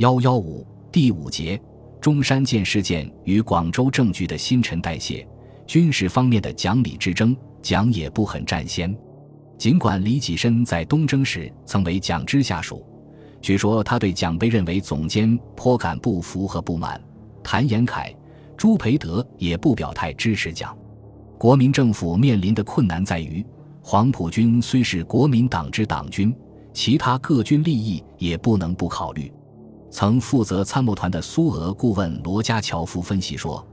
幺幺五第五节，中山舰事件与广州政局的新陈代谢。军事方面的蒋李之争，蒋也不很占先。尽管李济深在东征时曾为蒋之下属，据说他对蒋被认为总监颇感不服和不满。谭延闿、朱培德也不表态支持蒋。国民政府面临的困难在于，黄埔军虽是国民党之党军，其他各军利益也不能不考虑。曾负责参谋团的苏俄顾问罗家乔夫分析说。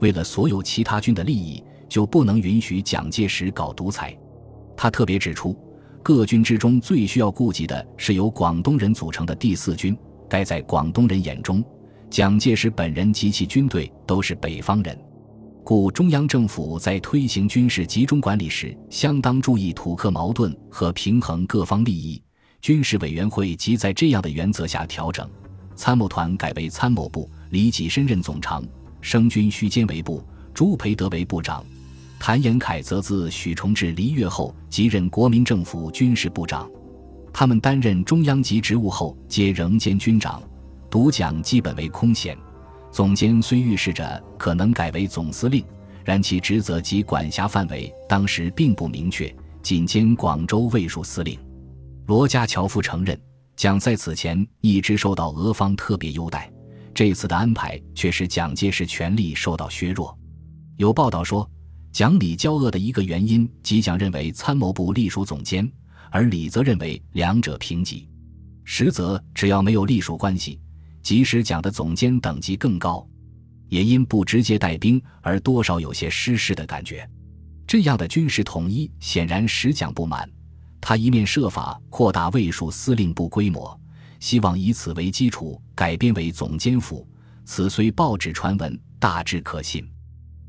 为了所有其他军的利益，就不能允许蒋介石搞独裁。他特别指出，各军之中最需要顾及的是由广东人组成的第四军。该在广东人眼中，蒋介石本人及其军队都是北方人，故中央政府在推行军事集中管理时，相当注意土克矛盾和平衡各方利益。军事委员会即在这样的原则下调整，参谋团改为参谋部，李济深任总长。升军需兼为部，朱培德为部长，谭延闿则自许崇智离越后即任国民政府军事部长。他们担任中央级职务后，皆仍兼军长。独蒋基本为空闲。总监虽预示着可能改为总司令，然其职责及管辖范围当时并不明确，仅兼广州卫戍司令。罗家桥夫承认，蒋在此前一直受到俄方特别优待。这次的安排却使蒋介石权力受到削弱。有报道说，蒋李交恶的一个原因，即蒋认为参谋部隶属总监，而李则认为两者平级。实则只要没有隶属关系，即使蒋的总监等级更高，也因不直接带兵而多少有些失势的感觉。这样的军事统一显然使蒋不满，他一面设法扩大卫戍司令部规模。希望以此为基础改编为总监府，此虽报纸传闻，大致可信。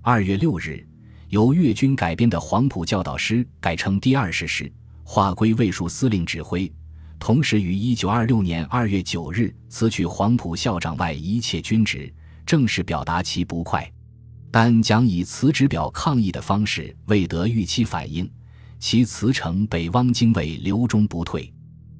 二月六日，由粤军改编的黄埔教导师改称第二十师，划归卫戍司令指挥。同时于一九二六年二月九日辞去黄埔校长外一切军职，正式表达其不快。但将以辞职表抗议的方式未得预期反应，其辞呈被汪精卫留中不退。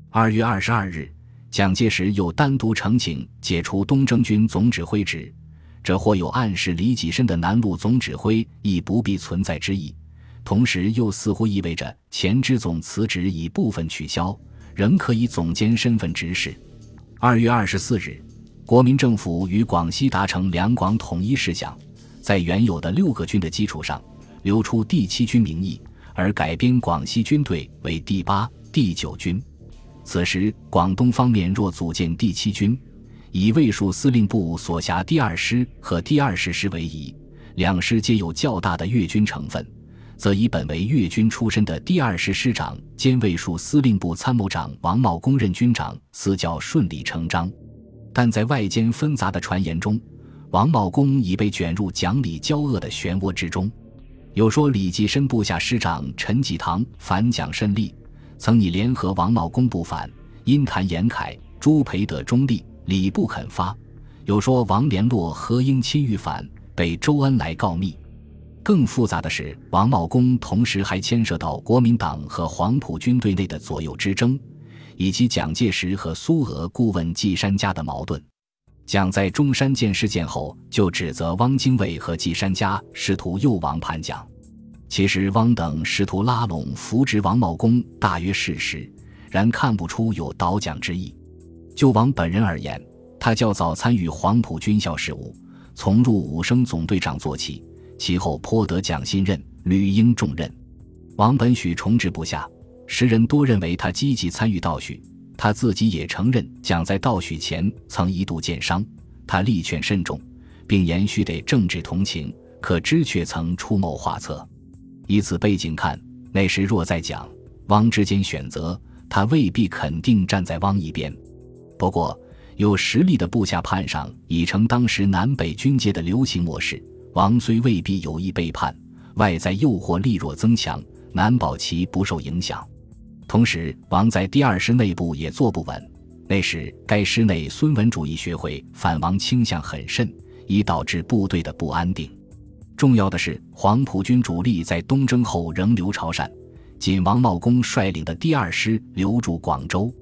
二月二十二日。蒋介石又单独呈请解除东征军总指挥职，这或有暗示李济深的南路总指挥亦不必存在之意，同时又似乎意味着前支总辞职已部分取消，仍可以总监身份执事。二月二十四日，国民政府与广西达成两广统一事项，在原有的六个军的基础上，留出第七军名义，而改编广西军队为第八、第九军。此时，广东方面若组建第七军，以卫戍司令部所辖第二师和第二十师为宜，两师皆有较大的粤军成分，则以本为粤军出身的第二师师长兼卫戍司令部参谋长王茂公任军长，似较顺理成章。但在外间纷杂的传言中，王茂公已被卷入蒋李交恶的漩涡之中。有说李济深部下师长陈济棠反蒋甚利。曾拟联合王茂公不反，因谭延闿、朱培德中立，李不肯发。有说王联络何应钦欲反，被周恩来告密。更复杂的是，王茂公同时还牵涉到国民党和黄埔军队内的左右之争，以及蒋介石和苏俄顾问季山家的矛盾。蒋在中山舰事件后就指责汪精卫和季山家试图诱王叛蒋。其实汪等试图拉拢扶植王茂公，大约事实，然看不出有倒蒋之意。就王本人而言，他较早参与黄埔军校事务，从入伍生总队长做起，其后颇得蒋信任，屡应重任。王本许重置不下，时人多认为他积极参与倒许，他自己也承认蒋在盗许前曾一度见伤，他力劝慎重，并延续得政治同情，可知却曾出谋划策。以此背景看，那时若在蒋、汪之间选择，他未必肯定站在汪一边。不过，有实力的部下叛上已成当时南北军界的流行模式。王虽未必有意背叛，外在诱惑力弱增强，难保其不受影响。同时，王在第二师内部也坐不稳。那时该师内孙文主义学会反王倾向很甚，已导致部队的不安定。重要的是，黄埔军主力在东征后仍留潮汕，仅王茂公率领的第二师留驻广州。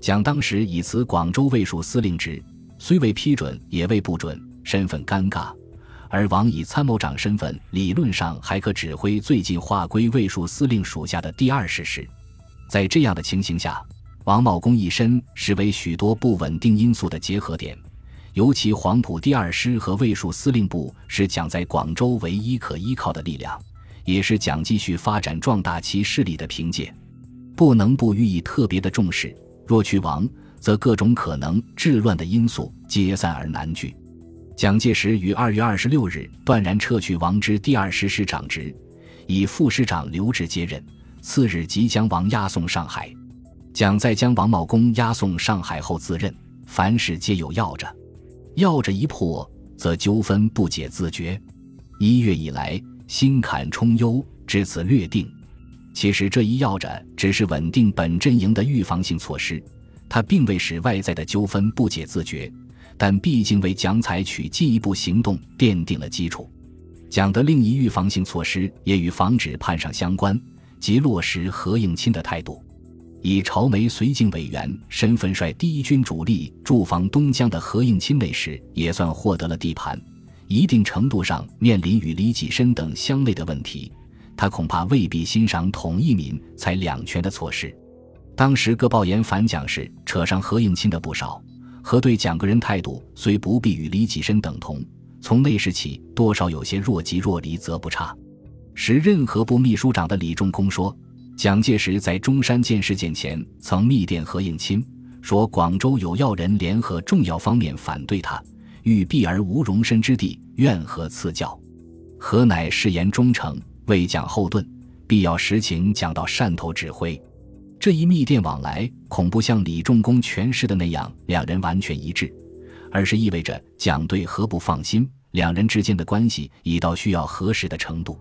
蒋当时已辞广州卫戍司令职，虽未批准，也未不准，身份尴尬。而王以参谋长身份，理论上还可指挥最近划归卫戍司令属下的第二十师。在这样的情形下，王茂公一身实为许多不稳定因素的结合点。尤其黄埔第二师和卫戍司令部是蒋在广州唯一可依靠的力量，也是蒋继续发展壮大其势力的凭借，不能不予以特别的重视。若去王，则各种可能治乱的因素皆散而难聚。蒋介石于二月二十六日断然撤去王之第二师师长职，以副师长刘志接任。次日即将王押送上海。蒋在将王茂公押送上海后自任，凡事皆有要着。要着一破，则纠纷不解自决。一月以来，心坎冲忧，至此略定。其实这一要着只是稳定本阵营的预防性措施，它并未使外在的纠纷不解自决，但毕竟为蒋采取进一步行动奠定了基础。蒋的另一预防性措施也与防止叛上相关，即落实何应钦的态度。以朝梅绥靖委员身份率第一军主力驻防东江的何应钦那时也算获得了地盘，一定程度上面临与李济深等相类的问题，他恐怕未必欣赏统一民才两全的措施。当时各报言反蒋时，扯上何应钦的不少，和对蒋个人态度虽不必与李济深等同，从那时起多少有些若即若离，则不差。时任何部秘书长的李仲空说。蒋介石在中山舰事件前曾密电何应钦，说广州有要人联合重要方面反对他，欲避而无容身之地，愿何赐教？何乃誓言忠诚，为蒋后盾，必要实情讲到汕头指挥。这一密电往来，恐不像李仲公诠释的那样，两人完全一致，而是意味着蒋对何不放心，两人之间的关系已到需要核实的程度。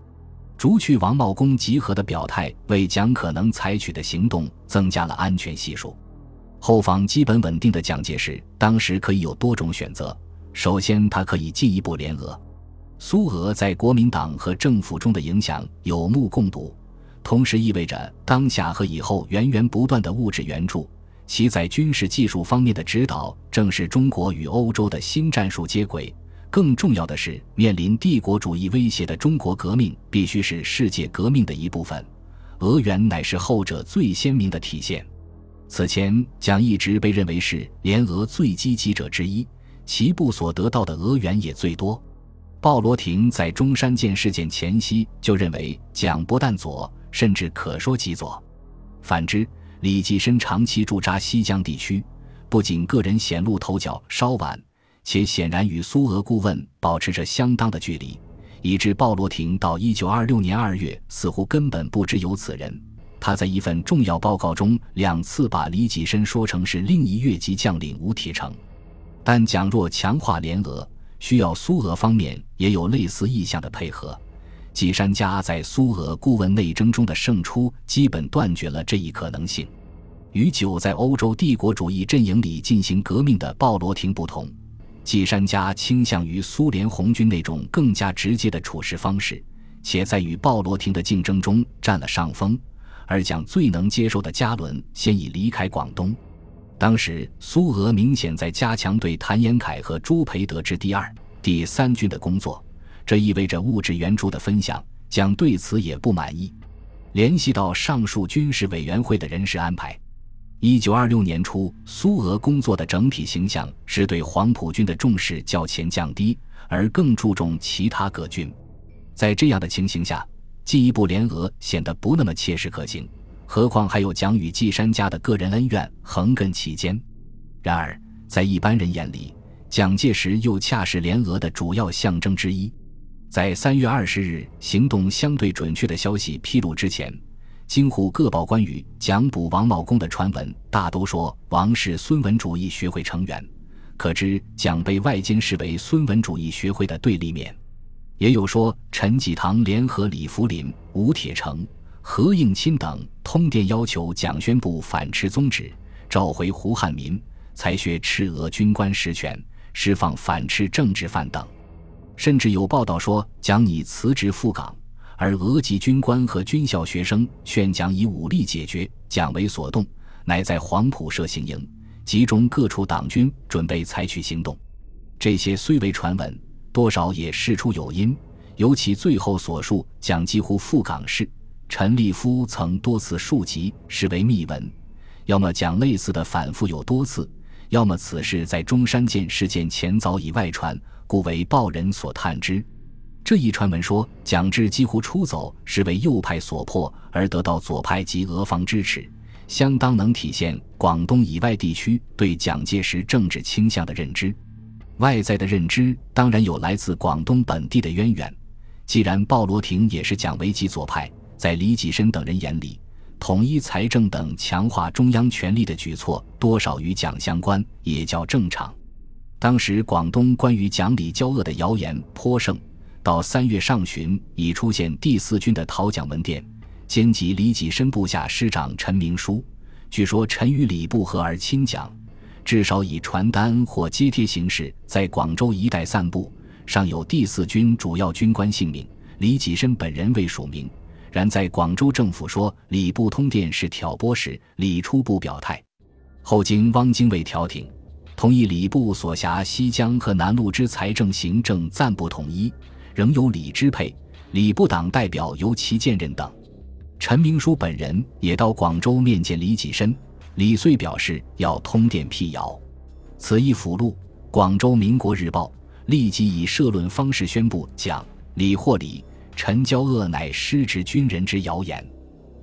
逐去王茂公集合的表态，为蒋可能采取的行动增加了安全系数。后方基本稳定的蒋介石，当时可以有多种选择。首先，他可以进一步联俄。苏俄在国民党和政府中的影响有目共睹，同时意味着当下和以后源源不断的物质援助，其在军事技术方面的指导，正是中国与欧洲的新战术接轨。更重要的是，面临帝国主义威胁的中国革命必须是世界革命的一部分，俄元乃是后者最鲜明的体现。此前，蒋一直被认为是联俄最积极者之一，其部所得到的俄元也最多。鲍罗廷在中山舰事件前夕就认为蒋不但左，甚至可说极左。反之，李济深长期驻扎西江地区，不仅个人显露头角稍晚。且显然与苏俄顾问保持着相当的距离，以致鲍罗廷到一九二六年二月似乎根本不知有此人。他在一份重要报告中两次把李济深说成是另一越级将领吴铁城。但蒋若强化联俄，需要苏俄方面也有类似意向的配合。季山家在苏俄顾问内争中的胜出，基本断绝了这一可能性。与久在欧洲帝国主义阵营里进行革命的鲍罗廷不同。季山家倾向于苏联红军那种更加直接的处事方式，且在与鲍罗廷的竞争中占了上风。而蒋最能接受的加伦先已离开广东。当时苏俄明显在加强对谭延闿和朱培德之第二、第三军的工作，这意味着物质援助的分享。蒋对此也不满意，联系到上述军事委员会的人事安排。一九二六年初，苏俄工作的整体形象是对黄埔军的重视较前降低，而更注重其他各军。在这样的情形下，进一步联俄显得不那么切实可行。何况还有蒋与季山家的个人恩怨横亘其间。然而，在一般人眼里，蒋介石又恰是联俄的主要象征之一。在三月二十日行动相对准确的消息披露之前。京沪各报关于蒋捕王茂公的传闻，大都说王是孙文主义学会成员，可知蒋被外间视为孙文主义学会的对立面。也有说陈济棠联合李福林、吴铁城、何应钦等通电要求蒋宣布反斥宗旨，召回胡汉民，裁削赤俄军官实权，释放反斥政治犯等。甚至有报道说蒋已辞职赴港。而俄籍军官和军校学生劝蒋以武力解决，蒋为所动，乃在黄埔设行营，集中各处党军，准备采取行动。这些虽为传闻，多少也事出有因。尤其最后所述蒋几乎赴港事，陈立夫曾多次述及，视为密文。要么讲类似的反复有多次，要么此事在中山舰事件前早已外传，故为报人所探知。这一传闻说，蒋志几乎出走是为右派所迫，而得到左派及俄方支持，相当能体现广东以外地区对蒋介石政治倾向的认知。外在的认知当然有来自广东本地的渊源。既然鲍罗廷也是蒋维吉左派，在李济深等人眼里，统一财政等强化中央权力的举措多少与蒋相关，也较正常。当时广东关于蒋李交恶的谣言颇盛。到三月上旬，已出现第四军的讨蒋文电，兼及李济深部下师长陈明书。据说陈与李不和而亲蒋，至少以传单或揭贴形式在广州一带散布。上有第四军主要军官姓名，李济深本人未署名。然在广州政府说李部通电是挑拨时，李初步表态。后经汪精卫调停，同意礼部所辖西江和南路之财政行政暂不统一。仍由李支配，礼部党代表由其兼任等。陈明书本人也到广州面见李济深，李遂表示要通电辟谣。此一附录，《广州民国日报》立即以社论方式宣布讲李或李陈交恶乃失职军人之谣言。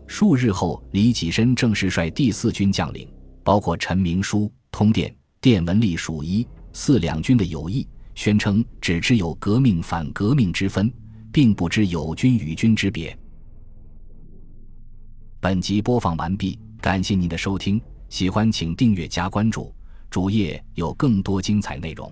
数日后，李济深正式率第四军将领，包括陈明书、通电、电文隶属一四两军的友谊。宣称只知有革命反革命之分，并不知有军与军之别。本集播放完毕，感谢您的收听，喜欢请订阅加关注，主页有更多精彩内容。